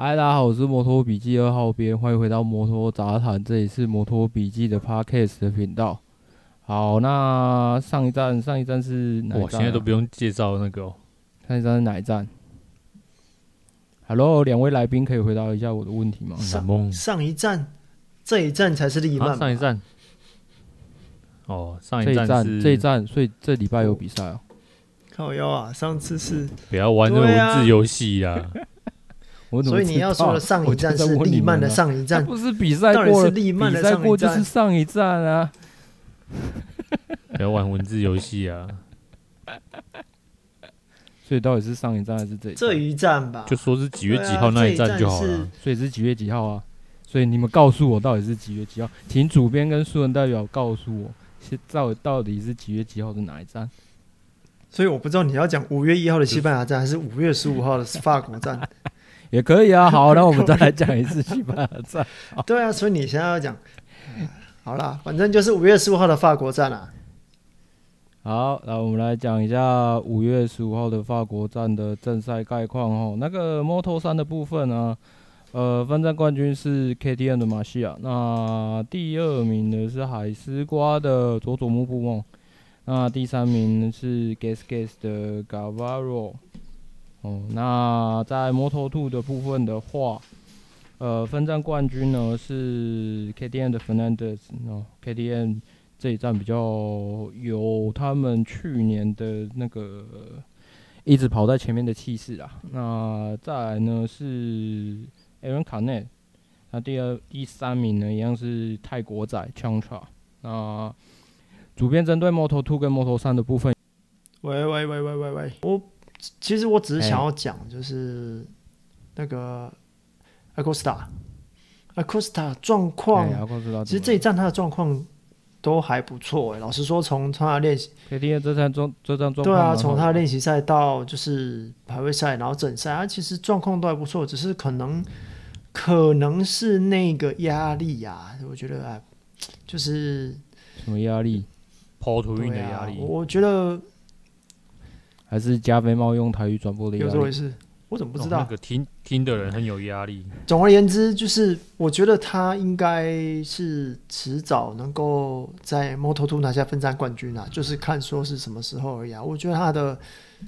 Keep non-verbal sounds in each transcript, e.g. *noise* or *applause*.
嗨，大家好，我是摩托笔记二号编，欢迎回到摩托杂谈，这里是摩托笔记的 Podcast 的频道。好，那上一站，上一站是哪一站啊？我现在都不用介绍那个哦。上一站是哪一站？Hello，两位来宾可以回答一下我的问题吗？上上一站，这一站才是利曼，啊。上一站。哦，上一站是这一站，所以这礼拜有比赛哦。靠腰啊，上次是。不要玩那种文字游戏呀。所以你要说的上一站是利曼的上一站，不是比赛过了，比赛过就是上一站啊。不要玩文字游戏啊！*laughs* 所以到底是上一站还是这一这一站吧？就说是几月几号那一站就好了。所以是几月几号啊？所以你们告诉我到底是几月几号？请主编跟书人代表告诉我，到到底是几月几号的哪一站？所以我不知道你要讲五月一号的西班牙站，还是五月十五号的法国站。*laughs* 也可以啊，好，那我们再来讲一次西班牙站。*laughs* 对啊，所以你现在要讲，好啦，反正就是五月十五号的法国站啊。好，那我们来讲一下五月十五号的法国站的正赛概况哦。那个 Moto 三的部分呢，呃，分站冠军是 KTM 的马西亚，那第二名呢是海丝瓜的佐佐木布梦，那第三名是 Gasgas 的 Gavaro。哦，那在摩托兔的部分的话，呃，分站冠军呢是 KTM 的 Fernandez，哦，KTM 这一站比较有他们去年的那个一直跑在前面的气势啊。那再来呢是 Aaron Canet，那第二、第三名呢一样是泰国仔 Chansha。那主编针对摩托兔跟摩托三的部分，喂喂喂喂喂喂，我。其实我只是想要讲，就是那个 Acosta，Acosta 状况，其实这一站他的状况都还不错哎。老实说，从他的练习，KTM 这站状这站状况，对啊，从他的练习赛到就是排位赛，然后整赛，他其实状况都还不错，只是可能可能是那个压力呀，我觉得哎，就是什么压力？跑图运的压力，我觉得。还是加菲猫用台语转播的压力？有这回事？我怎么不知道？哦、那个听听的人很有压力。总而言之，就是我觉得他应该是迟早能够在 Moto2 拿下分站冠军啊，就是看说是什么时候而已啊。我觉得他的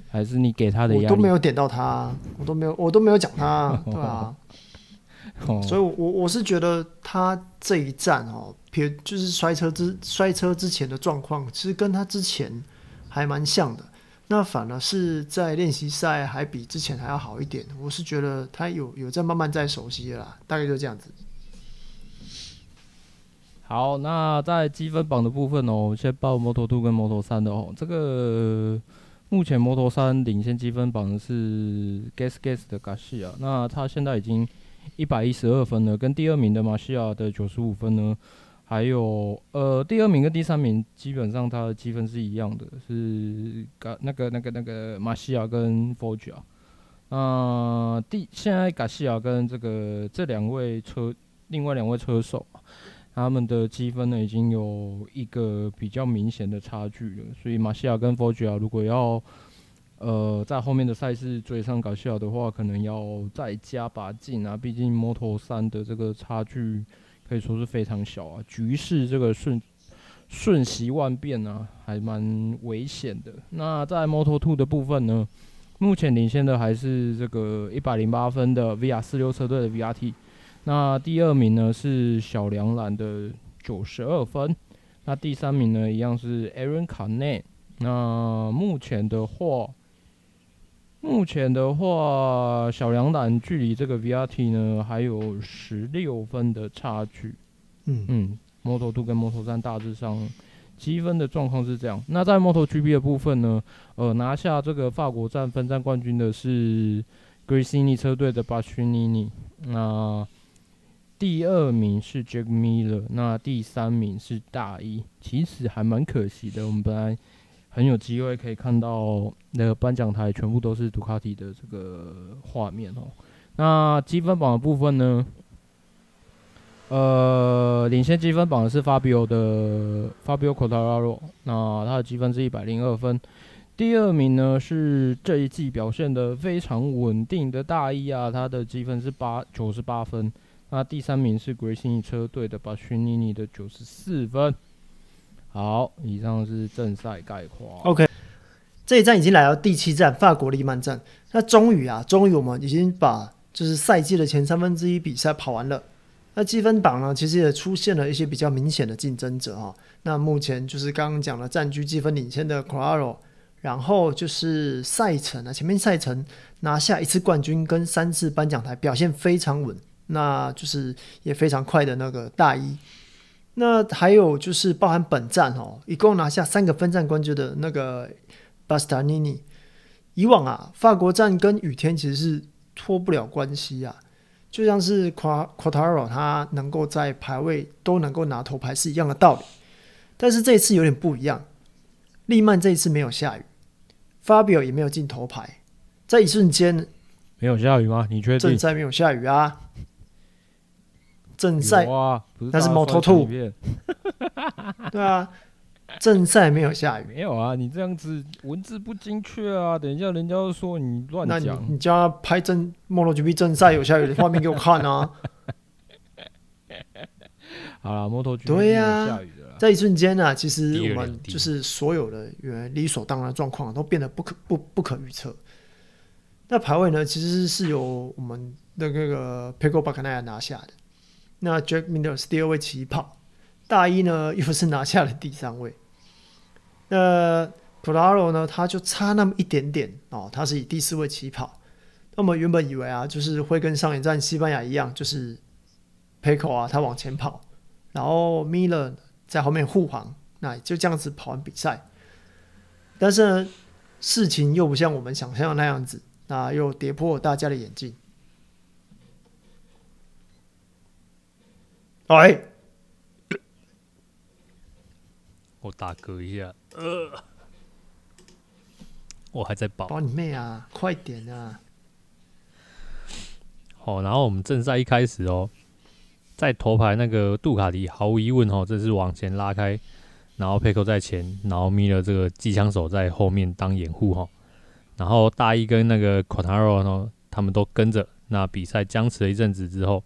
还是你给他的压力，我都没有点到他，我都没有，我都没有讲他，*laughs* 对啊。所以我，我我是觉得他这一站哦，别就是摔车之摔车之前的状况，其实跟他之前还蛮像的。那反而是在练习赛还比之前还要好一点，我是觉得他有有在慢慢在熟悉了，大概就这样子。好，那在积分榜的部分哦，先报摩托兔跟摩托三的哦。这个目前摩托三领先积分榜的是 Gasgas 的 gas 那他现在已经一百一十二分了，跟第二名的马西亚的九十五分呢。还有，呃，第二名跟第三名基本上他的积分是一样的，是嘎那个那个那个马西亚跟 Foggia。那第现在嘎西亚跟这个这两位车，另外两位车手，他们的积分呢已经有一个比较明显的差距了。所以马西亚跟 Foggia 如果要呃在后面的赛事追上嘎西亚的话，可能要再加把劲啊，毕竟 Moto3 的这个差距。可以说是非常小啊，局势这个瞬瞬息万变啊，还蛮危险的。那在 Moto Two 的部分呢，目前领先的还是这个一百零八分的 VR 四六车队的 VRT。那第二名呢是小梁兰的九十二分。那第三名呢一样是 Aaron Canet。那目前的话。目前的话，小两胆距离这个 VRT 呢还有十六分的差距。嗯嗯，Moto2 跟 Moto3 大致上积分的状况是这样。那在 MotoGP 的部分呢，呃，拿下这个法国站分站冠军的是 g r i s i n i 车队的 Bastianini。那第二名是 Jack Miller，那第三名是大一。其实还蛮可惜的，我们本来。很有机会可以看到那个颁奖台全部都是杜卡迪的这个画面哦。那积分榜的部分呢？呃，领先积分榜的是 Fabio 的 Fabio Quartararo，那他的积分是一百零二分。第二名呢是这一季表现的非常稳定的大一啊，他的积分是八九十八分。那第三名是国信车队的巴逊尼尼的九十四分。好，以上是正赛概况。OK，这一站已经来到第七站法国利曼站。那终于啊，终于我们已经把就是赛季的前三分之一比赛跑完了。那积分榜呢，其实也出现了一些比较明显的竞争者哈。那目前就是刚刚讲的占据积分领先的 Quartararo。然后就是赛程啊，前面赛程拿下一次冠军跟三次颁奖台，表现非常稳，那就是也非常快的那个大一。那还有就是包含本站哦，一共拿下三个分站冠军的那个巴斯塔尼尼。以往啊，法国站跟雨天其实是脱不了关系啊，就像是夸夸塔罗他能够在排位都能够拿头牌是一样的道理。但是这一次有点不一样，利曼这一次没有下雨。Fabio 也没有进头牌，在一瞬间没有下雨吗？你确定？正赛没有下雨啊？正赛啊，那是 Moto2，*laughs* 对啊，正赛没有下雨，没有啊？你这样子文字不精确啊！等一下人家又说你乱讲，那你你叫他拍正 MotoGP 正赛有下雨的画面给我看啊！*laughs* 好了，MotoGP 对呀，下雨。在一瞬间呢、啊，其实我们就是所有的原理所当然的状况都变得不可不不可预测。那排位呢，其实是由我们的那个 Pecco Bagnaia 拿下的。那 Jack Miller 是第二位起跑，大一呢又是拿下了第三位。那 p r a r o 呢，他就差那么一点点哦，他是以第四位起跑。那我们原本以为啊，就是会跟上一站西班牙一样，就是 Pecco 啊，他往前跑，然后 Miller。在后面护航，那就这样子跑完比赛。但是呢，事情又不像我们想象的那样子，那又跌破大家的眼镜。哎，我打嗝一下，呃，我还在保。保你妹啊！快点啊！好，然后我们正赛一开始哦。在头牌那个杜卡迪毫无疑问哦，这是往前拉开，然后佩科在前，然后米勒这个机枪手在后面当掩护哈，然后大一跟那个 Quartararo 呢，他们都跟着。那比赛僵持了一阵子之后，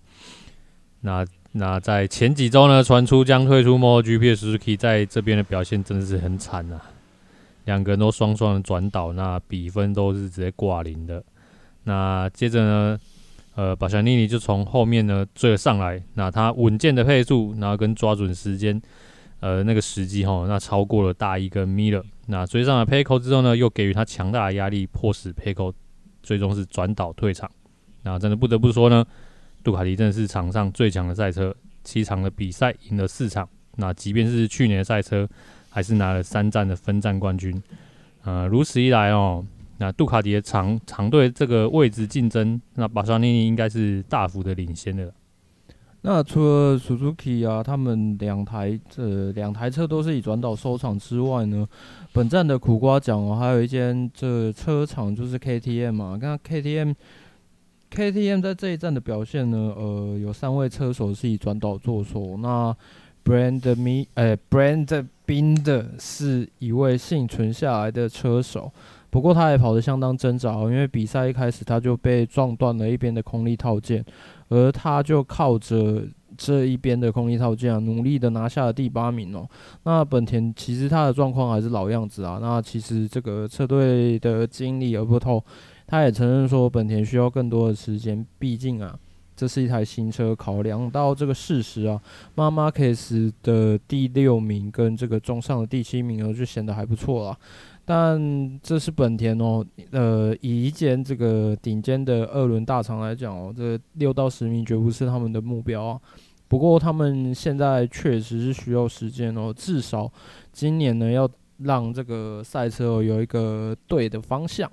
那那在前几周呢，传出将退出 MotoGP 的 Suzuki 在这边的表现真的是很惨啊，两个人都双双转倒，那比分都是直接挂零的。那接着呢？呃，巴夏尼尼就从后面呢追了上来，那他稳健的配速，然后跟抓准时间，呃，那个时机哈，那超过了大一跟米勒，那追上了佩科之后呢，又给予他强大的压力，迫使佩科最终是转倒退场。那真的不得不说呢，杜卡迪真的是场上最强的赛车，七场的比赛赢了四场，那即便是去年的赛车，还是拿了三站的分站冠军。呃，如此一来哦。那杜卡迪的长长队这个位置竞争，那巴沙尼尼应该是大幅的领先的。那除了 Suzuki 啊，他们两台这两台车都是以转倒收场之外呢，本站的苦瓜奖哦，还有一间这车厂就是 KTM 嘛。看 KTM 在这一站的表现呢，呃，有三位车手是以转倒作收。那 Brand Me，呃 Brand BIND 是一位幸存下来的车手。不过他也跑得相当挣扎，因为比赛一开始他就被撞断了一边的空力套件，而他就靠着这一边的空力套件啊，努力的拿下了第八名哦。那本田其实他的状况还是老样子啊。那其实这个车队的经理尔伯托，他也承认说本田需要更多的时间，毕竟啊，这是一台新车，考量到这个事实啊，马马卡斯的第六名跟这个中上的第七名哦，就显得还不错了。但这是本田哦，呃，以一间这个顶尖的二轮大厂来讲哦，这六到十名绝不是他们的目标啊。不过他们现在确实是需要时间哦，至少今年呢，要让这个赛车有一个对的方向。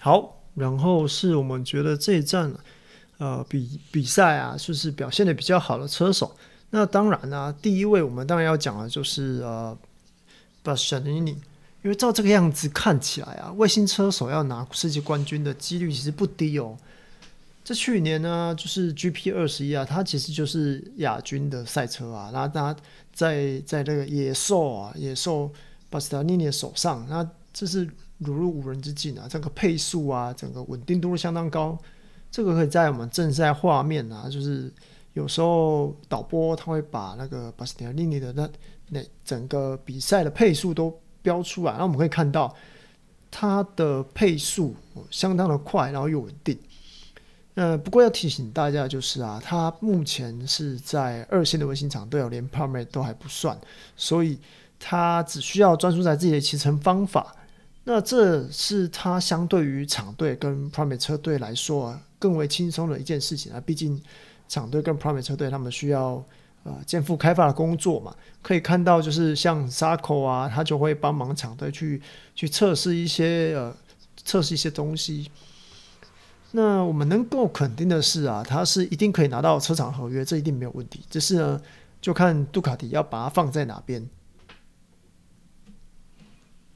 好，然后是我们觉得这一站呃比比赛啊，就是表现的比较好的车手。那当然呢、第一位我们当然要讲的就是呃，巴塞尼尼。因为照这个样子看起来啊，卫星车手要拿世界冠军的几率其实不低哦。这去年呢，就是 GP 二十一啊，它其实就是亚军的赛车啊。然后他在在这个野兽啊，野兽巴斯塔尼尼的手上，那这是如入无人之境啊！整个配速啊，整个稳定度都相当高。这个可以在我们正赛画面啊，就是有时候导播他会把那个巴斯蒂安尼的那那整个比赛的配速都标出来，那我们可以看到他的配速相当的快，然后又稳定。呃，不过要提醒大家就是啊，他目前是在二线的卫星场队哦，连 permit 都还不算，所以他只需要专注在自己的骑乘方法。那这是他相对于厂队跟 permit 车队来说啊，更为轻松的一件事情啊。毕竟厂队跟 permit 车队他们需要呃肩负开发的工作嘛。可以看到，就是像 Sarko 啊，他就会帮忙厂队去去测试一些呃测试一些东西。那我们能够肯定的是啊，他是一定可以拿到车厂合约，这一定没有问题。只是呢，就看杜卡迪要把它放在哪边。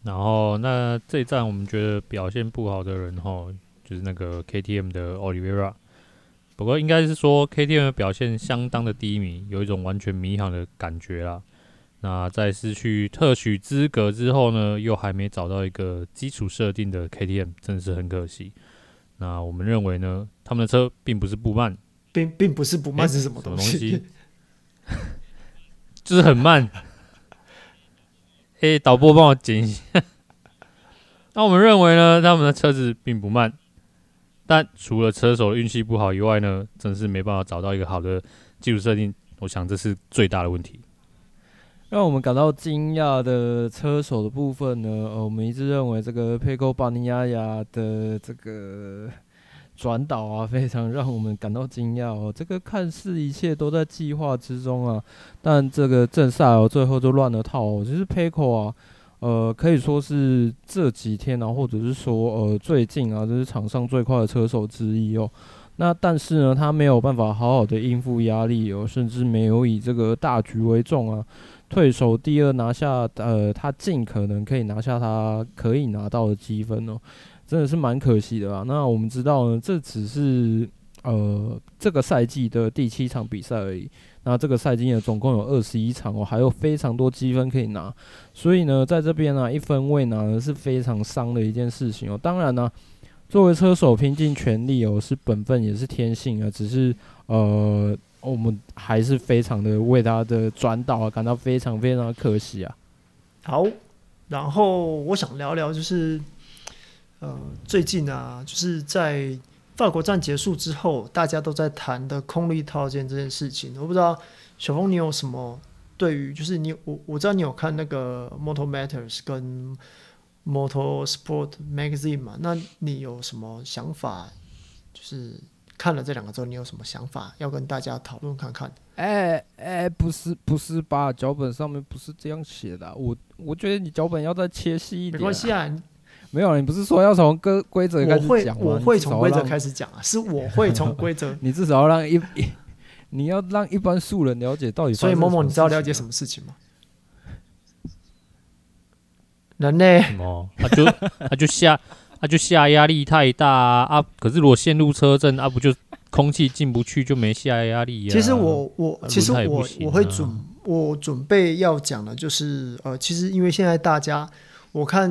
然后，那这一站我们觉得表现不好的人哈，就是那个 KTM 的 Oliveira。不过应该是说 KTM 的表现相当的低迷，有一种完全迷航的感觉啦。那在失去特许资格之后呢，又还没找到一个基础设定的 KTM，真的是很可惜。那我们认为呢，他们的车并不是不慢，并并不是不慢是什么东西？欸、东西 *laughs* 就是很慢。哎、导播帮我剪一下。*laughs* 那我们认为呢，他们的车子并不慢，但除了车手运气不好以外呢，真是没办法找到一个好的技术设定。我想这是最大的问题。让我们感到惊讶的车手的部分呢，呃，我们一致认为这个佩科巴尼亚亚的这个转导啊，非常让我们感到惊讶哦。这个看似一切都在计划之中啊，但这个正赛哦，最后就乱了套哦。其实 Paco 啊，呃，可以说是这几天啊，或者是说呃最近啊，这是场上最快的车手之一哦。那但是呢，他没有办法好好的应付压力哦，甚至没有以这个大局为重啊。退守第二拿下，呃，他尽可能可以拿下他可以拿到的积分哦，真的是蛮可惜的啊。那我们知道呢，这只是呃这个赛季的第七场比赛而已。那这个赛季呢，总共有二十一场哦，还有非常多积分可以拿。所以呢，在这边呢，一分未拿呢是非常伤的一件事情哦。当然呢，作为车手拼尽全力哦，是本分也是天性啊，只是呃。我们还是非常的为他的转导啊感到非常非常的可惜啊。好，然后我想聊聊就是，呃，最近啊，就是在法国站结束之后，大家都在谈的空力套件这件事情。我不知道小峰你有什么对于，就是你我我知道你有看那个 Moto Matters 跟 Motor Sport Magazine 嘛？那你有什么想法？就是。看了这两个之后，你有什么想法要跟大家讨论看看？哎哎、不是不是吧？脚本上面不是这样写的、啊。我我觉得你脚本要再切细一点、啊。没关系啊，没有，你不是说要从规规则开始讲吗？我会从规则开始讲啊，是我会从规则。*laughs* 你至少要让一，*laughs* 你要让一般素人了解到底。所以某某，你知道了解什么事情吗？人呢？什么？他就他就下。他、啊、就下压力太大啊，啊！可是如果陷入车震啊，不就空气进不去，就没下压力啊。其实我我其实我我会准我准备要讲的，就是呃，其实因为现在大家，我看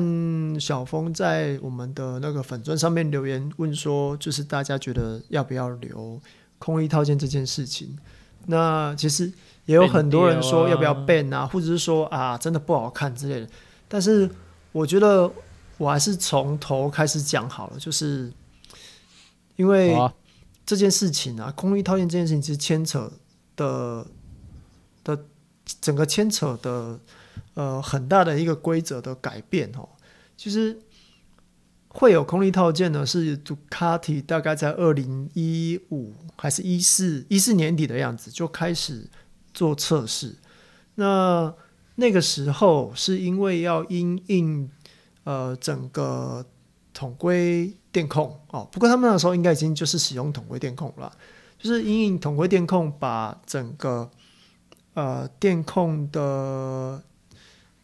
小峰在我们的那个粉钻上面留言问说，就是大家觉得要不要留空衣套件这件事情？那其实也有很多人说要不要 ban 啊，或者是说啊，真的不好看之类的。但是我觉得。我还是从头开始讲好了，就是因为这件事情啊，空衣套件这件事情其实牵扯的的整个牵扯的呃很大的一个规则的改变哦。其实会有空力套件呢，是杜卡迪大概在二零一五还是一四一四年底的样子就开始做测试。那那个时候是因为要因应。呃，整个统规电控哦，不过他们那时候应该已经就是使用统规电控了，就是因应统规电控把整个呃电控的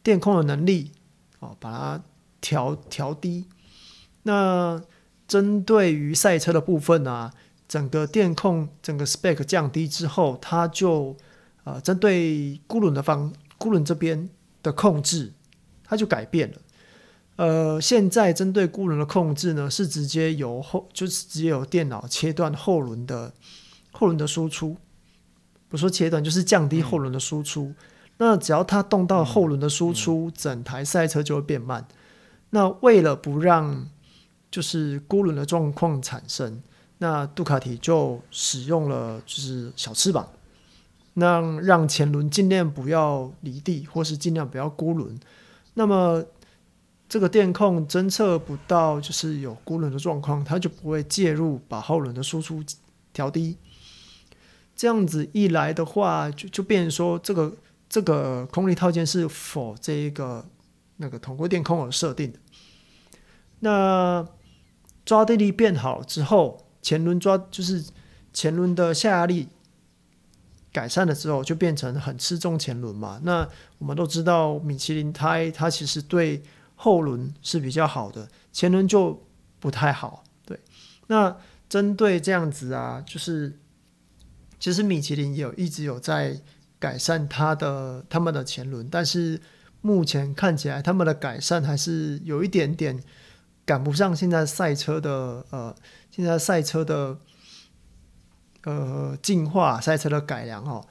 电控的能力哦，把它调调低。那针对于赛车的部分啊，整个电控整个 spec 降低之后，它就呃针对孤轮的方孤轮这边的控制，它就改变了。呃，现在针对孤轮的控制呢，是直接由后就是直接由电脑切断后轮的后轮的输出，不说切断，就是降低后轮的输出。嗯、那只要它动到后轮的输出，嗯、整台赛车就会变慢。那为了不让就是孤轮的状况产生，那杜卡迪就使用了就是小翅膀，那让前轮尽量不要离地，或是尽量不要孤轮。那么这个电控侦测不到就是有孤轮的状况，它就不会介入把后轮的输出调低。这样子一来的话，就就变成说这个这个空力套件是否这一个那个统归电控而设定的。那抓地力变好之后，前轮抓就是前轮的下压力改善了之后，就变成很吃重前轮嘛。那我们都知道，米其林胎它其实对后轮是比较好的，前轮就不太好。对，那针对这样子啊，就是其实米其林也有一直有在改善它的他们的前轮，但是目前看起来他们的改善还是有一点点赶不上现在赛车的呃，现在赛车的呃进化，赛车的改良哦。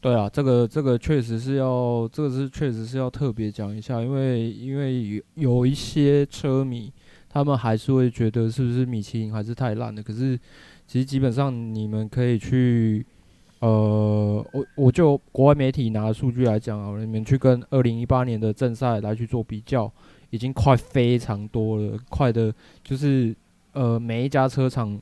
对啊，这个这个确实是要，这个是确实是要特别讲一下，因为因为有有一些车迷，他们还是会觉得是不是米其林还是太烂了。可是其实基本上你们可以去，呃，我我就国外媒体拿数据来讲啊，你们去跟二零一八年的正赛来去做比较，已经快非常多了，快的，就是呃每一家车厂，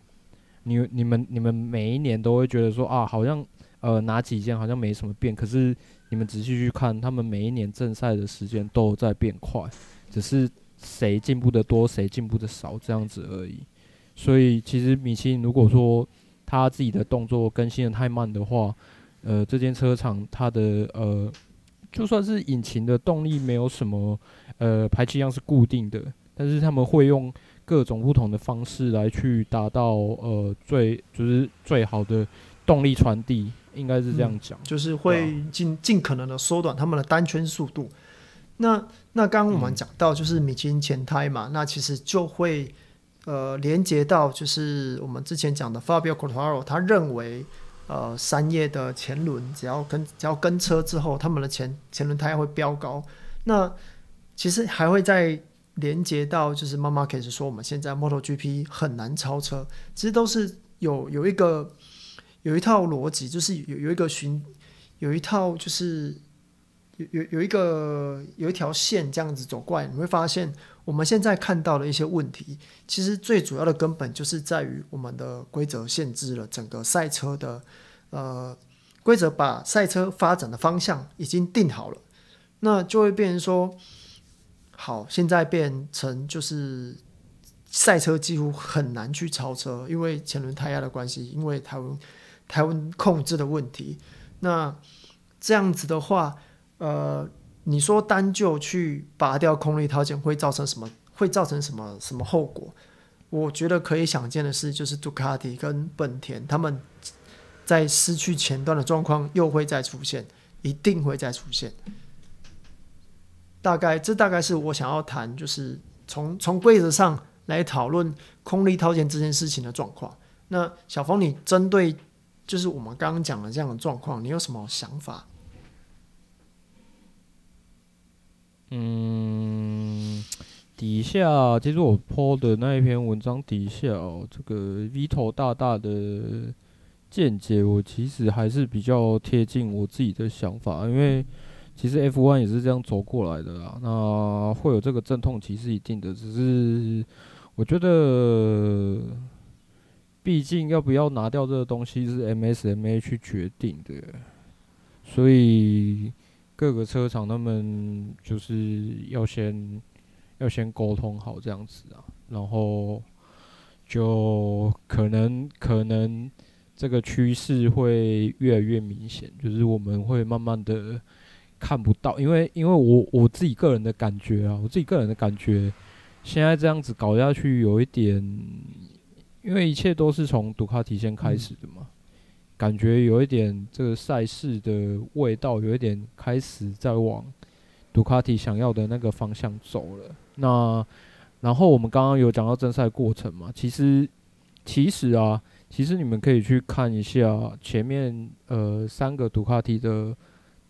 你你们你们每一年都会觉得说啊，好像。呃，哪几件好像没什么变，可是你们仔细去看，他们每一年正赛的时间都在变快，只是谁进步的多，谁进步的少这样子而已。所以其实米其林如果说他自己的动作更新的太慢的话，呃，这间车厂它的呃，就算是引擎的动力没有什么呃排气量是固定的，但是他们会用各种不同的方式来去达到呃最就是最好的动力传递。应该是这样讲、嗯，就是会尽尽可能的缩短他们的单圈速度。那那刚刚我们讲到就是米其林前胎嘛，嗯、那其实就会呃连接到就是我们之前讲的 Fabio Quartararo，他认为呃三叶的前轮只要跟只要跟车之后，他们的前前轮胎会飙高。那其实还会再连接到就是 Marc Marquez 说我们现在 MotoGP 很难超车，其实都是有有一个。有一套逻辑，就是有有一个循，有一套就是有有有一个有一条线这样子走过来，你会发现我们现在看到的一些问题，其实最主要的根本就是在于我们的规则限制了整个赛车的呃规则，把赛车发展的方向已经定好了，那就会变成说，好，现在变成就是赛车几乎很难去超车，因为前轮胎压的关系，因为台湾。台湾控制的问题，那这样子的话，呃，你说单就去拔掉空力套件会造成什么？会造成什么什么后果？我觉得可以想见的是，就是杜卡迪跟本田他们在失去前端的状况又会再出现，一定会再出现。大概这大概是我想要谈，就是从从规则上来讨论空力套件这件事情的状况。那小峰，你针对？就是我们刚刚讲的这样的状况，你有什么想法？嗯，底下其实我 po 的那一篇文章底下哦，这个 Vito 大大的见解，我其实还是比较贴近我自己的想法，因为其实 F1 也是这样走过来的啦。那会有这个阵痛期是一定的，只是我觉得。毕竟要不要拿掉这个东西是 MSMA 去决定的，所以各个车厂他们就是要先要先沟通好这样子啊，然后就可能可能这个趋势会越来越明显，就是我们会慢慢的看不到，因为因为我我自己个人的感觉啊，我自己个人的感觉，现在这样子搞下去有一点。因为一切都是从杜卡提先开始的嘛，感觉有一点这个赛事的味道，有一点开始在往杜卡迪想要的那个方向走了。那然后我们刚刚有讲到正赛过程嘛，其实其实啊，其实你们可以去看一下前面呃三个杜卡迪的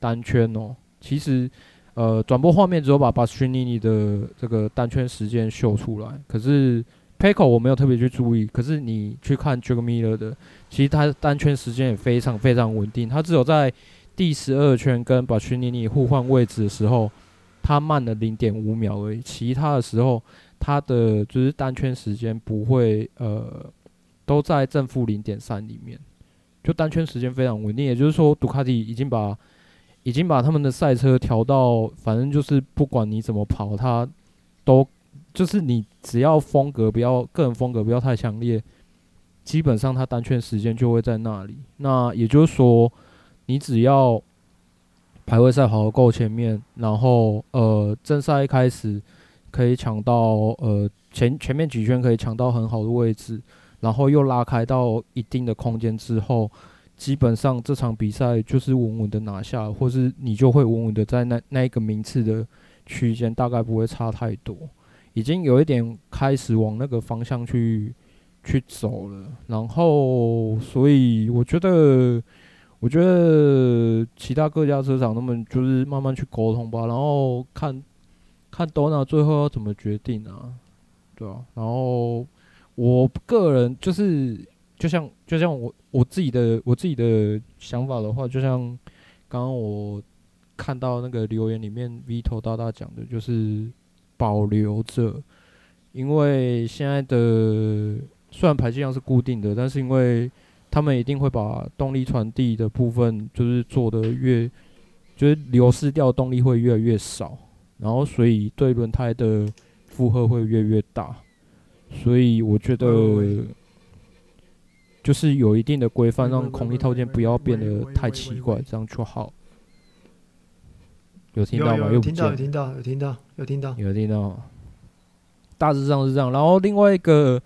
单圈哦。其实呃转播画面只有把巴斯尼尼的这个单圈时间秀出来，可是 Pecco 我没有特别去注意。可是你去看 Jack Miller 的，其实他单圈时间也非常非常稳定，他只有在第十二圈跟巴斯尼尼互换位置的时候。他慢了零点五秒而已，其他的时候他的就是单圈时间不会呃都在正负零点三里面，就单圈时间非常稳定。也就是说，杜卡迪已经把已经把他们的赛车调到，反正就是不管你怎么跑，他都就是你只要风格不要个人风格不要太强烈，基本上他单圈时间就会在那里。那也就是说，你只要。排位赛跑得够前面，然后呃正赛一开始可以抢到呃前前面几圈可以抢到很好的位置，然后又拉开到一定的空间之后，基本上这场比赛就是稳稳的拿下，或是你就会稳稳的在那那一个名次的区间，大概不会差太多，已经有一点开始往那个方向去去走了，然后所以我觉得。我觉得其他各家车厂他们就是慢慢去沟通吧，然后看看 Dorna 最后要怎么决定啊，对啊，然后我个人就是就像就像我我自己的我自己的想法的话，就像刚刚我看到那个留言里面 Vito 大大讲的，就是保留着，因为现在的虽然排气量是固定的，但是因为他们一定会把动力传递的部分，就是做的越，就是流失掉动力会越来越少，然后所以对轮胎的负荷会越来越大，所以我觉得就是有一定的规范，让空力套件不要变得太奇怪，这样就好。有听到吗？有听到，有听到，有听到，有听到，有听到。大致上是这样，然后另外一个，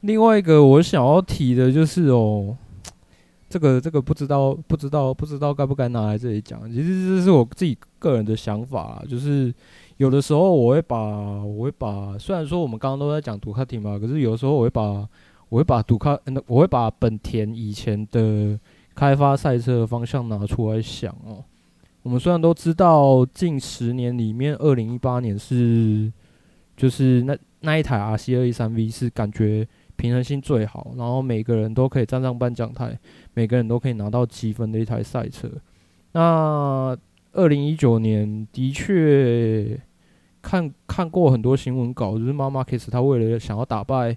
另外一个我想要提的就是哦。*tsk* 这个这个不知道不知道不知道该不该拿来这里讲，其实这是我自己个人的想法，就是有的时候我会把我会把，虽然说我们刚刚都在讲杜卡迪嘛，可是有的时候我会把我会把杜卡，我会把本田以前的开发赛车的方向拿出来想哦。我们虽然都知道近十年里面，二零一八年是就是那那一台 RC 二一三 V 是感觉。平衡性最好，然后每个人都可以站上颁奖台，每个人都可以拿到积分的一台赛车。那二零一九年的确看看过很多新闻稿，就是 Marc Marquez 他为了想要打败，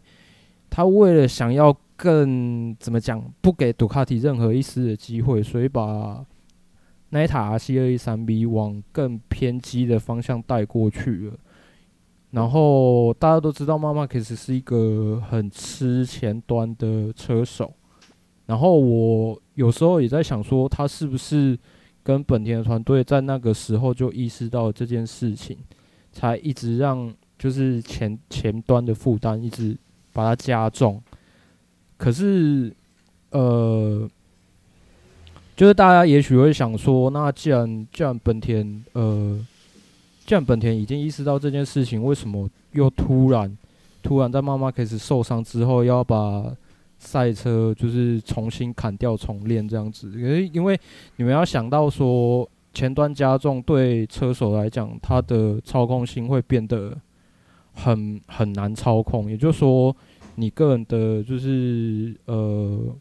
他为了想要更怎么讲，不给杜卡迪任何一丝的机会，所以把那一台 RC213V 往更偏激的方向带过去了。然后大家都知道，妈妈其实是一个很吃前端的车手。然后我有时候也在想，说他是不是跟本田的团队在那个时候就意识到这件事情，才一直让就是前前端的负担一直把它加重。可是，呃，就是大家也许会想说，那既然既然本田，呃。既然本田已经意识到这件事情，为什么又突然突然在妈妈开始受伤之后，要把赛车就是重新砍掉重练这样子？因为因为你们要想到说，前端加重对车手来讲，它的操控性会变得很很难操控。也就是说，你个人的就是呃。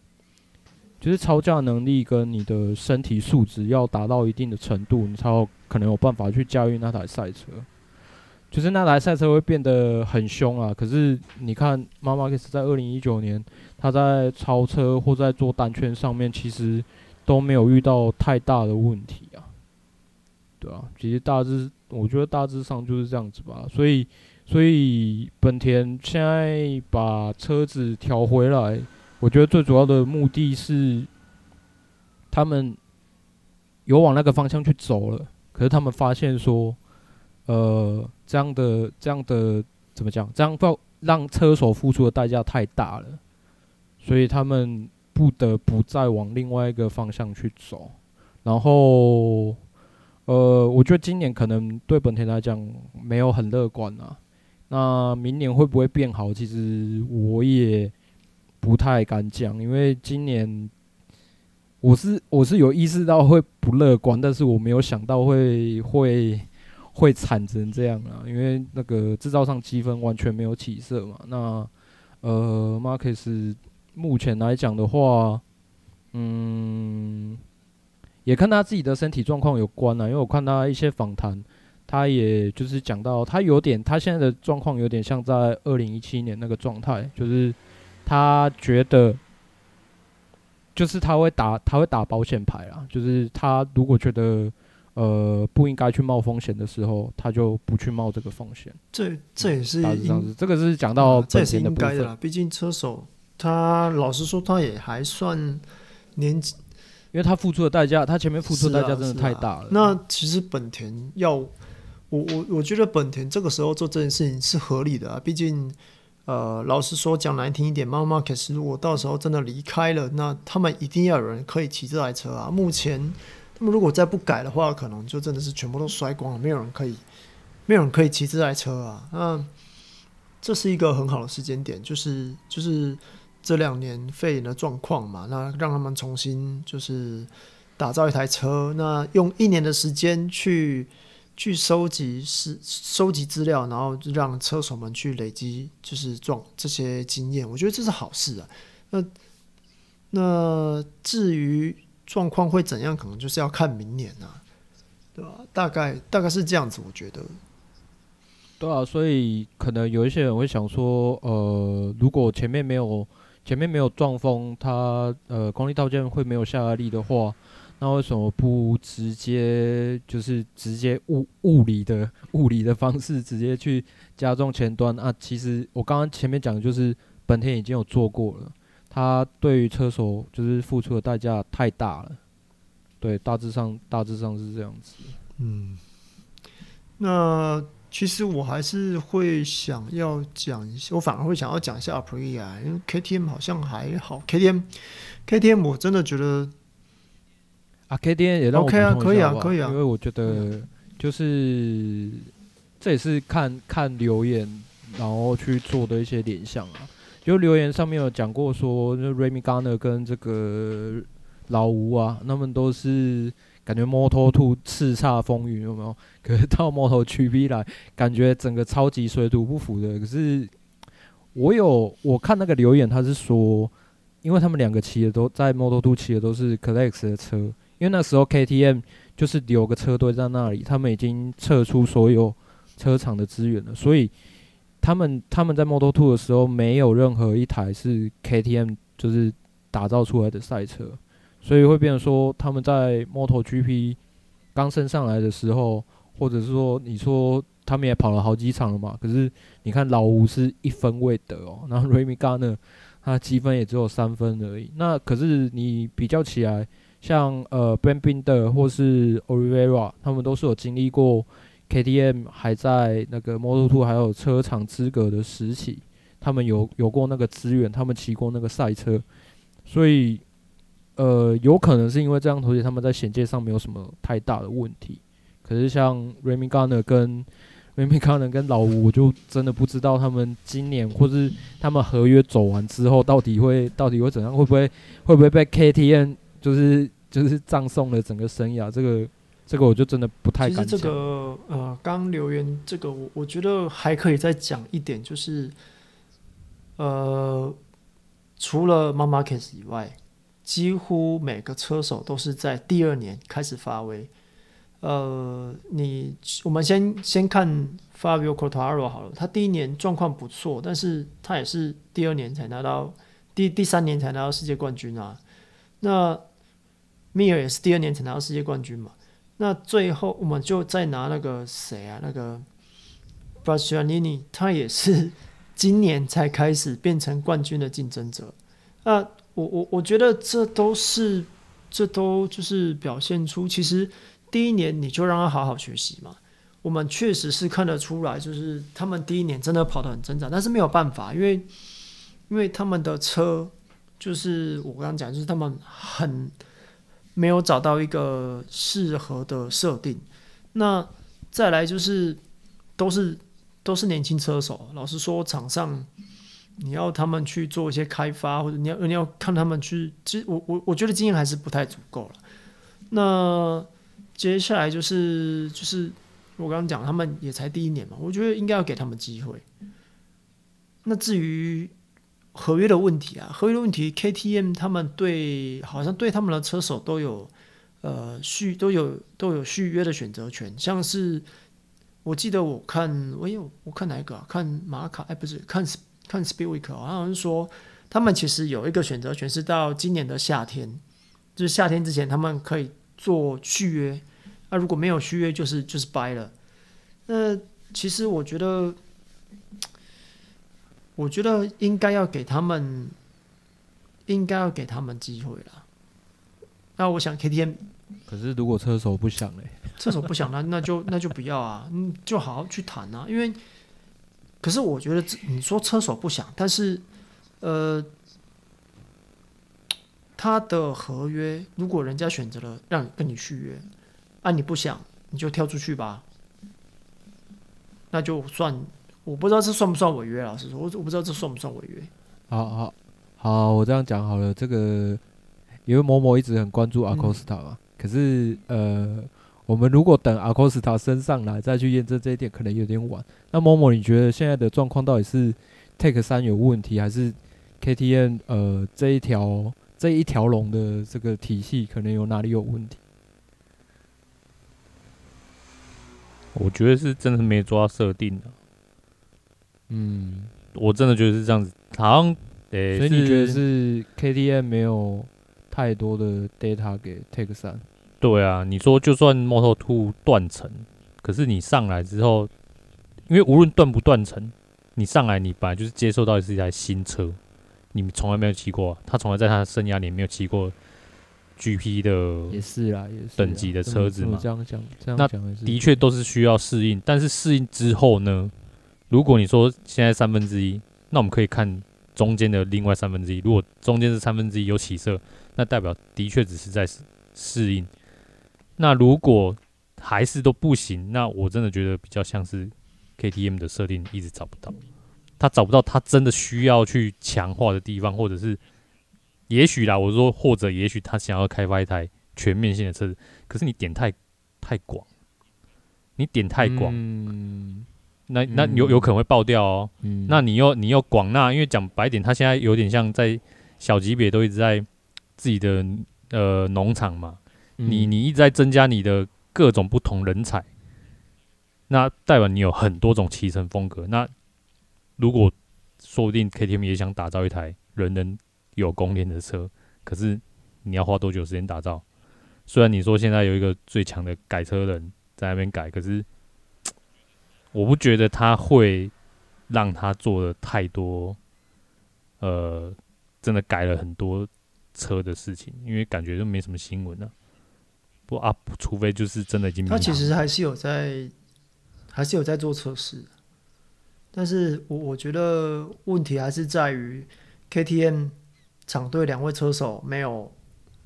就是超驾能力跟你的身体素质要达到一定的程度，你才有可能有办法去驾驭那台赛车。就是那台赛车会变得很凶啊！可是你看，马马克斯在二零一九年，他在超车或在做单圈上面，其实都没有遇到太大的问题啊。对啊，其实大致我觉得大致上就是这样子吧。所以，所以本田现在把车子调回来。我觉得最主要的目的是，他们有往那个方向去走了，可是他们发现说，呃，这样的这样的怎么讲？这样让让车手付出的代价太大了，所以他们不得不再往另外一个方向去走。然后，呃，我觉得今年可能对本田来讲没有很乐观啊。那明年会不会变好？其实我也不太敢讲，因为今年我是我是有意识到会不乐观，但是我没有想到会会会惨成这样啊！因为那个制造商积分完全没有起色嘛。那呃，Marcus 目前来讲的话，嗯。也跟他自己的身体状况有关啊，因为我看他一些访谈，他也就是讲到他有点，他现在的状况有点像在二零一七年那个状态，就是他觉得，就是他会打他会打保险牌啊，就是他如果觉得呃不应该去冒风险的时候，他就不去冒这个风险。这这也是，是这个是讲到这也是应该的啦，毕竟车手他老实说他也还算年轻。因为他付出的代价，他前面付出的代价真的太大了。啊啊、那其实本田要我我我觉得本田这个时候做这件事情是合理的啊。毕竟，呃，老实说讲难听一点，马马可是如果到时候真的离开了，那他们一定要有人可以骑这台车啊。目前他们如果再不改的话，可能就真的是全部都摔光了，没有人可以，没有人可以骑这台车啊。那这是一个很好的时间点，就是就是。这两年肺炎的状况嘛，那让他们重新就是打造一台车，那用一年的时间去去收集是收集资料，然后让车手们去累积就是撞这些经验，我觉得这是好事啊。那那至于状况会怎样，可能就是要看明年啊，对吧？大概大概是这样子，我觉得。对啊，所以可能有一些人会想说，呃，如果前面没有。前面没有撞风，它呃功力套件会没有下压力的话，那为什么不直接就是直接物物理的物理的方式直接去加重前端啊？其实我刚刚前面讲的就是本田已经有做过了，它对于车手就是付出的代价太大了，对，大致上大致上是这样子。嗯，那。其实我还是会想要讲一下，我反而会想要讲一下 Aprilia，因为 KTM 好像还好。KTM，KTM 我真的觉得啊，K D N 也让我 OK 啊，可以啊，可以啊，因为我觉得就是这也是看看留言，然后去做的一些联想啊。就留言上面有讲过说，就 Remy Gardner 跟这个老吴啊，他们都是。感觉 Moto Two 叱咤风云有没有？*laughs* 可是到 MotoGP 来，感觉整个超级水土不服的。可是我有我看那个留言，他是说，因为他们两个骑的都在 Moto Two 骑的都是 Kalex 的车，因为那时候 KTM 就是有个车队在那里，他们已经撤出所有车厂的资源了，所以他们他们在 Moto Two 的时候没有任何一台是 KTM 就是打造出来的赛车。所以会变成说，他们在 MotoGP 刚升上来的时候，或者是说，你说他们也跑了好几场了嘛？可是你看老吴是一分未得哦，然后 Remy Garner 他积分也只有三分而已。那可是你比较起来，像呃 Brad Binder 或是 Olivera，他们都是有经历过 KTM 还在那个 Moto2 还有车厂资格的时期，他们有有过那个资源，他们骑过那个赛车，所以。呃，有可能是因为这样，而且他们在衔接上没有什么太大的问题。可是像 Remy g a r n e r 跟 Remy g a r n e r 跟老吴，我就真的不知道他们今年或是他们合约走完之后，到底会到底会怎样？会不会会不会被 KTM 就是就是葬送了整个生涯？这个这个我就真的不太敢讲。其实这个呃，刚留言这个，我我觉得还可以再讲一点，就是呃，除了 Marquez 以外。几乎每个车手都是在第二年开始发威。呃，你我们先先看 Fabio Quartararo 好了，他第一年状况不错，但是他也是第二年才拿到第第三年才拿到世界冠军啊。那 Mir 也是第二年才拿到世界冠军嘛。那最后我们就再拿那个谁啊，那个 Bastianini，他也是今年才开始变成冠军的竞争者。那我我我觉得这都是，这都就是表现出，其实第一年你就让他好好学习嘛。我们确实是看得出来，就是他们第一年真的跑得很挣扎，但是没有办法，因为因为他们的车就是我刚刚讲，就是他们很没有找到一个适合的设定。那再来就是都是都是年轻车手，老实说，场上你要他们去做一些开发，或者你要你要看他们去，其实我我我觉得经验还是不太足够了。那接下来就是就是我刚刚讲，他们也才第一年嘛，我觉得应该要给他们机会。那至于合约的问题啊，合约的问题，KTM 他们对好像对他们的车手都有呃续都有都有续约的选择权，像是我记得我看我有我看哪一个啊？看马卡哎不是看看 Speedweek 好像是说他们其实有一个选择权是到今年的夏天，就是夏天之前他们可以。做续约，那、如果没有续约，就是就是掰了。那其实我觉得，我觉得应该要给他们，应该要给他们机会了。那我想 KTM，*laughs* 可是如果车手不想嘞，*laughs* 车手不想，那那就那就不要啊，嗯，就好好去谈啊。因为，可是我觉得你说车手不想，但是，呃。他的合约，如果人家选择了让你跟你续约，啊，你不想，你就跳出去吧，那就算，我不知道这算不算违约，老实说，我我不知道这算不算违约。好好好，我这样讲好了，这个因为某某一直很关注阿科斯塔嘛，嗯、可是呃，我们如果等阿科斯塔升上来再去验证这一点，可能有点晚。那某某，你觉得现在的状况到底是 Take 三有问题，还是 KTN 呃这一条？这一条龙的这个体系可能有哪里有问题？我觉得是真的没抓设定的。嗯，我真的觉得是这样子，好像，欸、所以你觉得是 KTM 没有太多的 data 给 Take 三？对啊，你说就算 Moto2 断层，可是你上来之后，因为无论断不断层，你上来你本来就是接受到的是一台新车。你从来没有骑过，他从来在他的生涯里没有骑过 GP 的，也是啦，也是等级的车子嘛。这样讲，这样讲，那的确都是需要适应，但是适应之后呢？如果你说现在三分之一，那我们可以看中间的另外三分之一。如果中间是三分之一有起色，那代表的确只是在适应。那如果还是都不行，那我真的觉得比较像是 KTM 的设定一直找不到。他找不到他真的需要去强化的地方，或者是也许啦，我说或者也许他想要开发一台全面性的车子，可是你点太太广，你点太广，嗯、那那有有可能会爆掉哦。嗯、那你又你又广，纳因为讲白点，他现在有点像在小级别都一直在自己的呃农场嘛，嗯、你你一直在增加你的各种不同人才，那代表你有很多种骑乘风格，那。如果说不定 KTM 也想打造一台人人有公链的车，可是你要花多久时间打造？虽然你说现在有一个最强的改车人在那边改，可是我不觉得他会让他做的太多，呃，真的改了很多车的事情，因为感觉就没什么新闻了。不啊，除非就是真的已经他其实还是有在，还是有在做测试。但是我我觉得问题还是在于 KTM 厂队两位车手没有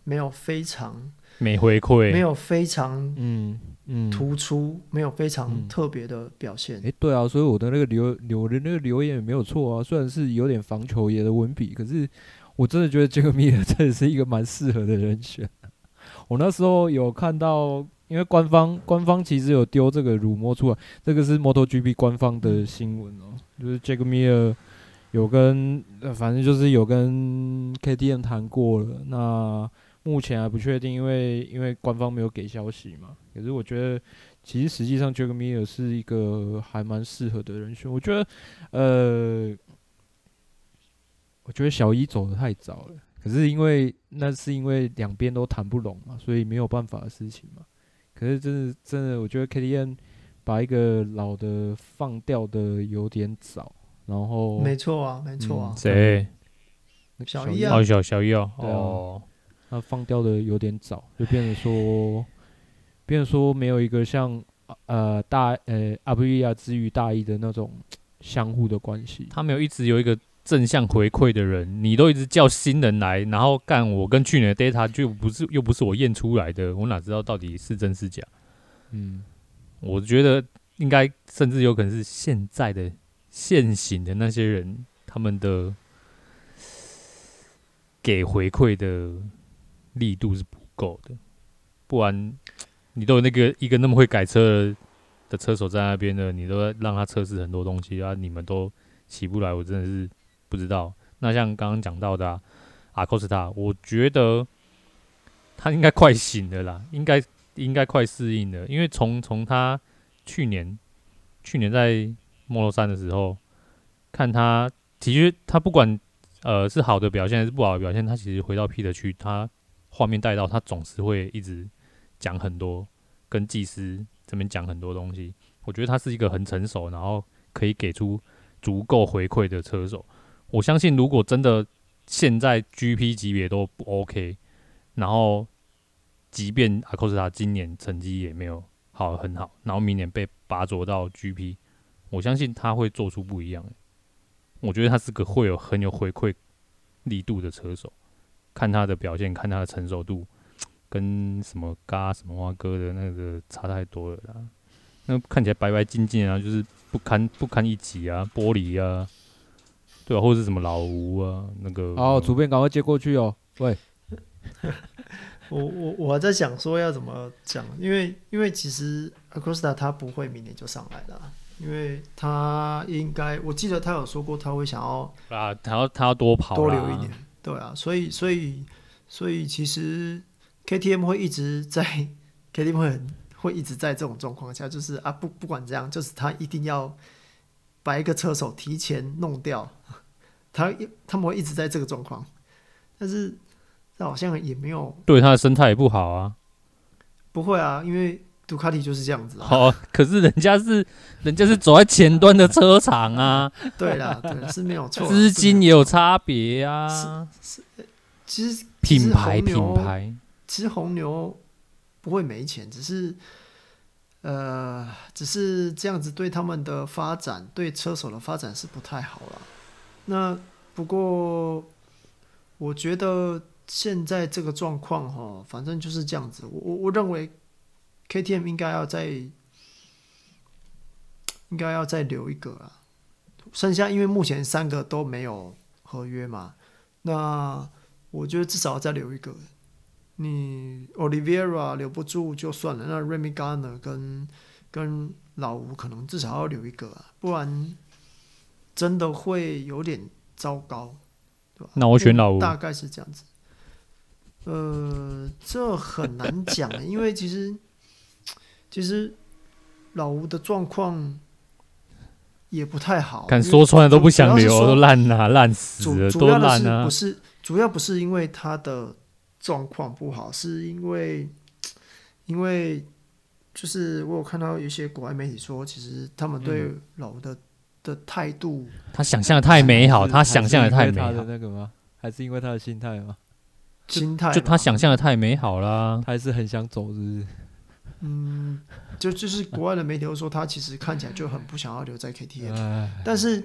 没有非常没回馈，没有非常嗯嗯突出，没有非常特别的表现。哎，对啊，所以我的那个留留的那个留言也没有错啊，虽然是有点防球爷的文笔，可是我真的觉得杰克米尔真的是一个蛮适合的人选。*laughs* 我那时候有看到。因为官方官方其实有丢这个乳摸出来，这个是 MotoGP 官方的新闻哦，就是杰克米尔有跟，反正就是有跟 KTM 谈过了，那目前还不确定，因为因为官方没有给消息嘛。可是我觉得，其实实际上 Jack Miller 是一个还蛮适合的人选。我觉得，呃，我觉得小一走的太早了，可是因为那是因为两边都谈不拢嘛，所以没有办法的事情嘛。可是真的真的，我觉得 KTN 把一个老的放掉的有点早，然后没错啊，没错啊，谁？小一啊，哦小小一啊，对啊，他放掉的有点早，就变成说，变成说没有一个像呃大呃阿布利亚之于大一的那种相互的关系，他没有一直有一个正向回馈的人，你都一直叫新人来，然后干我跟去年的 data 就不是又不是我验出来的，我哪知道到底是真是假？嗯，我觉得应该甚至有可能是现在的现行的那些人，他们的给回馈的力度是不够的，不然你都有那个一个那么会改车的车手在那边的，你都让他测试很多东西啊，你们都起不来，我真的是。不知道，那像刚刚讲到的阿科斯塔，我觉得他应该快醒了啦，应该应该快适应了，因为从从他去年去年在摩托三的时候，看他其实他不管呃是好的表现还是不好的表现，他其实回到 P 的区，他画面带到他总是会一直讲很多，跟技师这边讲很多东西。我觉得他是一个很成熟，然后可以给出足够回馈的车手。我相信，如果真的现在 GP 级别都不 OK，然后即便阿科斯塔今年成绩也没有好很好，然后明年被拔擢到 GP，我相信他会做出不一样。我觉得他是个会有很有回馈力度的车手，看他的表现，看他的成熟度，跟什么嘎什么蛙哥的那个差太多了啦。那看起来白白净净啊，就是不堪不堪一击啊，玻璃啊。对啊，或者是什么老吴啊，那个哦，主编赶快接过去哦。喂，*laughs* 我我我还在想说要怎么讲，因为因为其实 Acosta 他不会明年就上来的，因为他应该我记得他有说过他会想要啊，他要他要多跑多留一点，对啊，所以所以所以其实 KTM 会一直在 KTM 会会一直在这种状况下，就是啊不不管怎样，就是他一定要。把一个车手提前弄掉，他他们会一直在这个状况，但是这好像也没有对他的生态也不好啊。不会啊，因为杜卡迪就是这样子啊。好，可是人家是人家是走在前端的车厂啊。*laughs* 对啦，对，是没有错。资金也有差别啊。是是，其实品牌品牌，其实红牛不会没钱，只是。呃，只是这样子对他们的发展，对车手的发展是不太好了。那不过，我觉得现在这个状况哈，反正就是这样子。我我认为 KTM 应该要再应该要再留一个啊。剩下因为目前三个都没有合约嘛，那我觉得至少要再留一个。你 Oliveira 留不住就算了，那 Remy Gardner 跟跟老吴可能至少要留一个啊，不然真的会有点糟糕，对吧？那我选老吴，大概是这样子。呃，这很难讲，因为其实其实老吴的状况也不太好，敢说穿了都不想留，都烂啊，烂死了，都烂啊！不是，主要不是因为他的。状况不好，是因为，因为就是我有看到一些国外媒体说，其实他们对老吴的、嗯、的态度，他想象的太美好，他想象的太美好，的那个吗？还是因为他的心态吗？心态就他想象的太美好啦，他还是很想走，是不是？嗯，就 *laughs* 就是国外的媒体都说他其实看起来就很不想要留在 KTM，但是。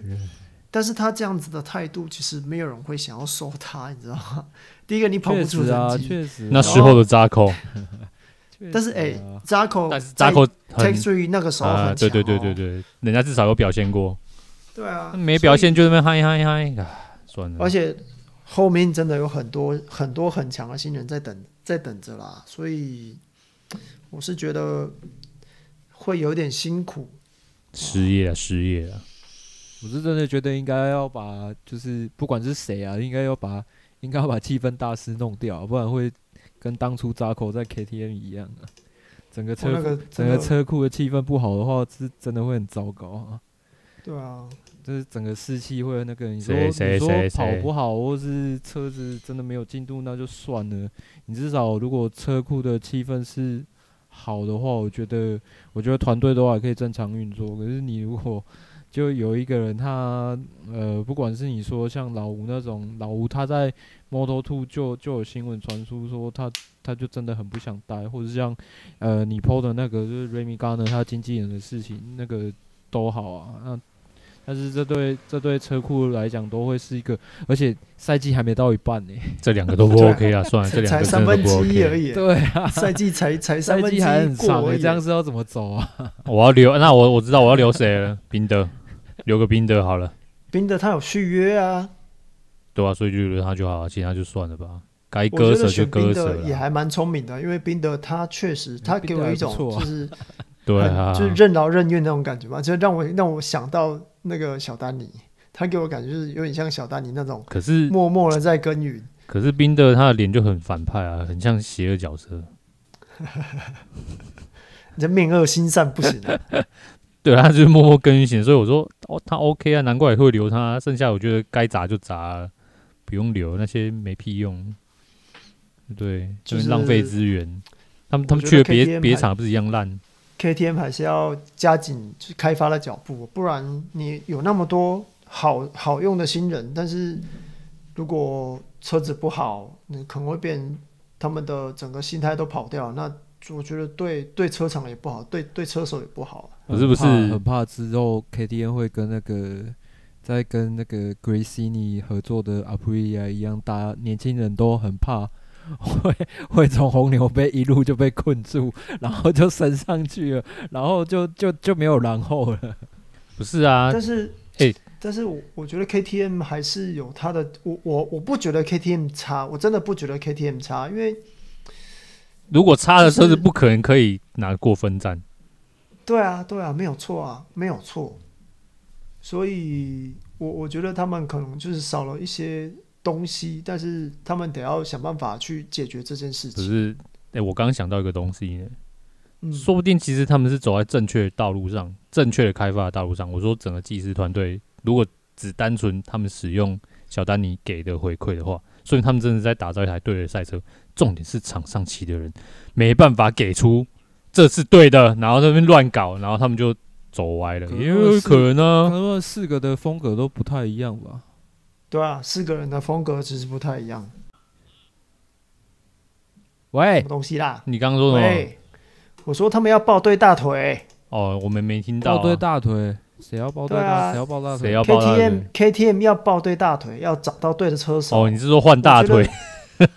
但是他这样子的态度，其实没有人会想要收他，你知道吗？*laughs* 第一个，你跑不出成绩，啊，确实。那时候的扎口，但是哎，扎口，但是扎口 take Three 那个时候很强，哦，对对对对对，人家至少有表现过。对啊，没表现就那边嗨嗨嗨，算了。而且后面真的有很多很多很强的新人在等，在等着啦，所以我是觉得会有点辛苦，失业啊，失业啊。我是真的觉得应该要把，就是不管是谁啊，应该要把，应该要把气氛大师弄掉，不然会跟当初扎口在 KTM 一样啊。整个车、那个、整个车库的气氛不好的话，是真的会很糟糕啊。对啊，就是整个士气会那个，你说你说跑不好，或是车子真的没有进度，那就算了。你至少如果车库的气氛是好的话，我觉得我觉得团队的话可以正常运作。可是你如果就有一个人他，呃，不管是你说像老吴那种，老吴他在 Moto2 就就有新闻传出说他他就真的很不想待，或者是像呃你抛的那个就是 Remy Garner 他经纪人的事情，那个都好啊，那但是这对这对车库来讲都会是一个，而且赛季还没到一半呢，这两个都不 OK 啊，*laughs* 算了，这两个三分之一而已，对啊，赛季才才三分之一还很长，这样是要怎么走啊？我要留，那我我知道我要留谁了，宾德，留个宾德好了，宾德他有续约啊，对啊，所以就留他就好了，其他就算了吧。该割舍就割舍，也还蛮聪明的，因为宾德他确实他给我一种就是，对啊，就是任劳任怨那种感觉嘛，就让我让我想到那个小丹尼，他给我感觉就是有点像小丹尼那种，可是默默的在耕耘。可是宾德他的脸就很反派啊，很像邪恶角色，你这面恶心善不行啊。*laughs* 对，他就是默默耕耘，所以我说哦，他 OK 啊，难怪会留他，剩下我觉得该砸就砸，不用留那些没屁用。对，就是浪费资源。他们他们去了别别厂，不是一样烂？KTM 还是要加紧去开发的脚步，不然你有那么多好好用的新人，但是如果车子不好，你可能会变他们的整个心态都跑掉。那我觉得对对车厂也不好，对对车手也不好。我是不是很怕之后 KTM 会跟那个在跟那个 Gracini 合作的 Aprilia 一样，大家年轻人都很怕。*laughs* 会会从红牛杯一路就被困住，然后就升上去了，然后就就就没有然后了。不是啊，但是哎，欸、但是我我觉得 KTM 还是有它的，我我我不觉得 KTM 差，我真的不觉得 KTM 差，因为如果差的车子不可能可以拿过分站。对啊，对啊，没有错啊，没有错。所以我我觉得他们可能就是少了一些。东西，但是他们得要想办法去解决这件事情。可是，哎、欸，我刚刚想到一个东西呢，嗯、说不定其实他们是走在正确的道路上，正确的开发的道路上。我说整个技师团队，如果只单纯他们使用小丹尼给的回馈的话，所以他们真的在打造一台对的赛车。重点是场上骑的人没办法给出这是对的，然后在那边乱搞，然后他们就走歪了，也有可能呢。可能四个的风格都不太一样吧。对啊，四个人的风格其实不太一样。喂，什么东西啦？你刚刚说什么？喂，我说他们要抱对大腿。哦，我们没听到、啊。抱对大腿，谁要抱对大腿？谁、啊、要抱大腿？谁要抱大腿？KTM KTM 要抱对大腿，要找到对的车手。哦，你是说换大腿？我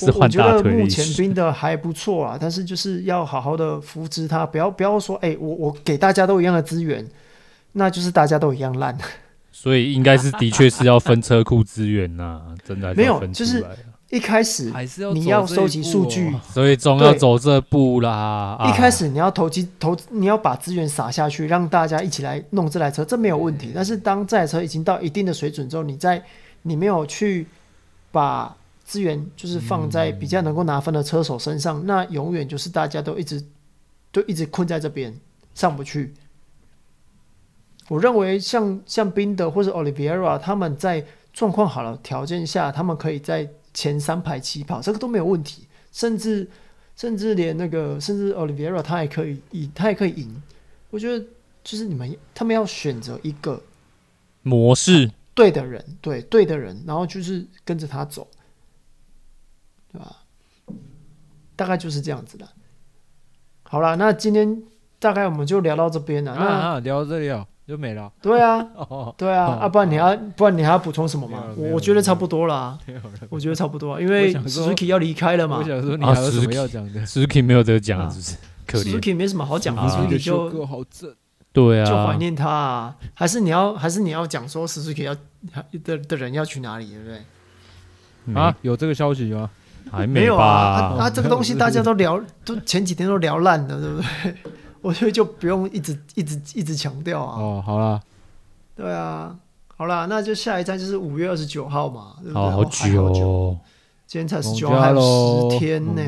我我觉得 *laughs* 目前冰的还不错啊，但是就是要好好的扶持他，不要不要说，哎、欸，我我给大家都一样的资源，那就是大家都一样烂。所以应该是的确是要分车库资源呐，真的没有，就是一开始你要收集数据，*laughs* 所以总要走这步啦。一开始你要投机投，你要把资源撒下去，让大家一起来弄这台车，这没有问题。但是当这台车已经到一定的水准之后，你在你没有去把资源就是放在比较能够拿分的车手身上，那永远就是大家都一直都一直困在这边上不去。我认为像像宾德或者 Oliveira 他们在状况好的条件下，他们可以在前三排起跑，这个都没有问题。甚至甚至连那个甚至 Oliveira 他也可以赢，他也可以赢。我觉得就是你们他们要选择一个模式对的人，对对的人，然后就是跟着他走，对吧？大概就是这样子的。好了，那今天大概我们就聊到这边了。那、啊、聊到这里啊。就没了。对啊，*laughs* 对啊，啊，不然你要，不然你还要补充什么吗？*laughs* 我觉得差不多了。我觉得差不多，因为 Suzuki 要离开了嘛。我想说，你还有什么要讲的？Suzuki 没有得讲，是不是？可怜。Suzuki 没什么好讲的，Suzuki 就好正。对啊，就怀念他啊。还是你要，还是你要讲说 Suzuki 要的的人要去哪里，对不对？啊，有这个消息吗？还没有啊。啊，这个东西大家都聊，都前几天都聊烂了，对不对？我觉得就不用一直一直一直强调啊。哦，好啦，对啊，好啦，那就下一站就是五月二十九号嘛，对不对？好，好久哦，今天才十九号，还有十天呢。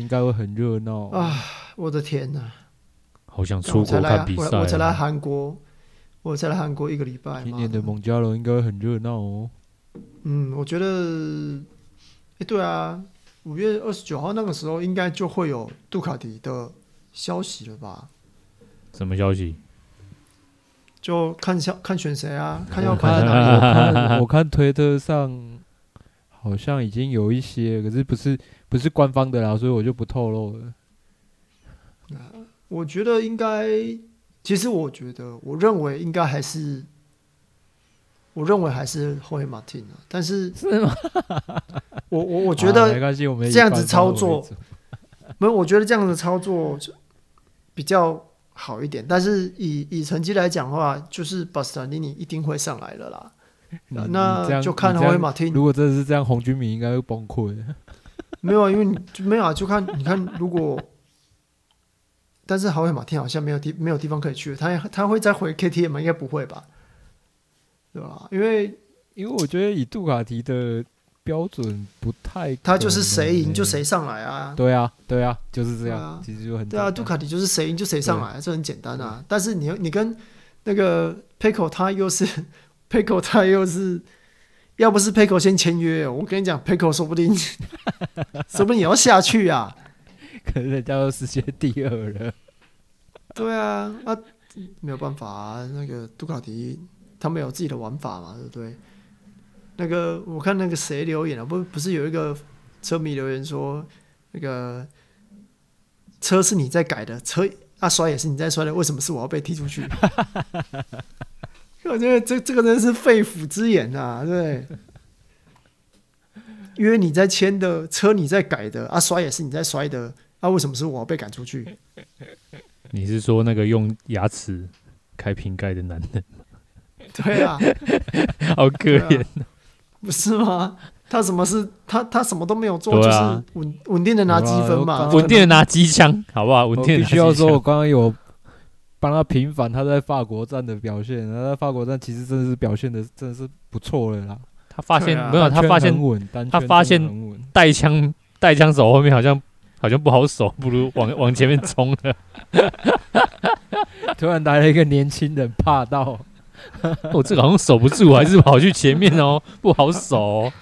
应该会很热闹啊！我的天呐，好想出国看比赛。我才来韩国，我才来韩国一个礼拜。今年的蒙加罗应该会很热闹哦。嗯，我觉得，哎，对啊，五月二十九号那个时候应该就会有杜卡迪的。消息了吧？什么消息？就看想看选谁啊？看要看在哪里？我看 *laughs* 我看推特上好像已经有一些，可是不是不是官方的啦，所以我就不透露了。我觉得应该，其实我觉得，我认为应该还是我认为还是后黑马汀啊，但是是吗？我我我觉得没关系，我们这样子操作，没有，我觉得这样的操作比较好一点。但是以以成绩来讲的话，就是巴斯塔尼尼一定会上来了啦。*laughs* 那就看霍尔马汀。如果真的是这样，红军迷应该会崩溃。没有啊，因为你没有啊，就看你看如果，但是豪威马汀好像没有地没有地方可以去，他他会再回 KTM 吗？应该不会吧？对吧？因为因为我觉得以杜卡迪的标准不太，他就是谁赢就谁上来啊。对啊，对啊，就是这样。啊、其实就很对啊，杜卡迪就是谁赢就谁上来，这很简单啊。但是你你跟那个 Pecco 他又是 *laughs* Pecco 他又是。*laughs* 要不是 Pecco 先签约，我跟你讲，Pecco 说不定，*laughs* 说不定也要下去啊。可是人家都世界第二了。对啊，那、啊、没有办法啊。那个杜卡迪他们有自己的玩法嘛，对不对？那个我看那个谁留言了、啊，不不是有一个车迷留言说，那个车是你在改的，车啊摔也是你在摔的，为什么是我要被踢出去？*laughs* 我觉得这这个真是肺腑之言啊，对，*laughs* 因为你在签的车，你在改的啊，摔也是你在摔的，啊，为什么是我要被赶出去？你是说那个用牙齿开瓶盖的男人？对啊，*laughs* 好可怜、啊，*laughs* 不是吗？他什么是他他什么都没有做，就是稳稳定的拿积分嘛，稳定的拿机枪，好不好？稳定的。必须要说，我刚刚有。帮他平反他在法国站的表现，他在法国站其实真的是表现的真的是不错了啦。他发现没有，他发现稳他发现带枪带枪手后面好像好像不好守，不如往往前面冲了。*laughs* 突然来了一个年轻人，怕到我 *laughs* 这个好像守不住，还是跑去前面哦，不好守。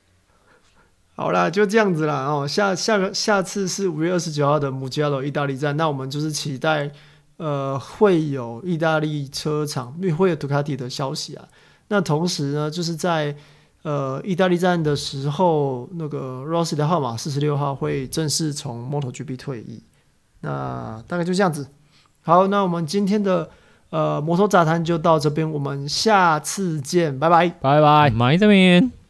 *laughs* 好啦，就这样子啦哦。下下个下次是五月二十九号的穆加罗意大利站，那我们就是期待。呃，会有意大利车厂会有杜卡迪的消息啊。那同时呢，就是在呃意大利站的时候，那个 Rossi 的号码四十六号会正式从 MotoGP 退役。那大概就这样子。好，那我们今天的呃魔兽杂谈就到这边，我们下次见，拜拜，拜拜，买这边。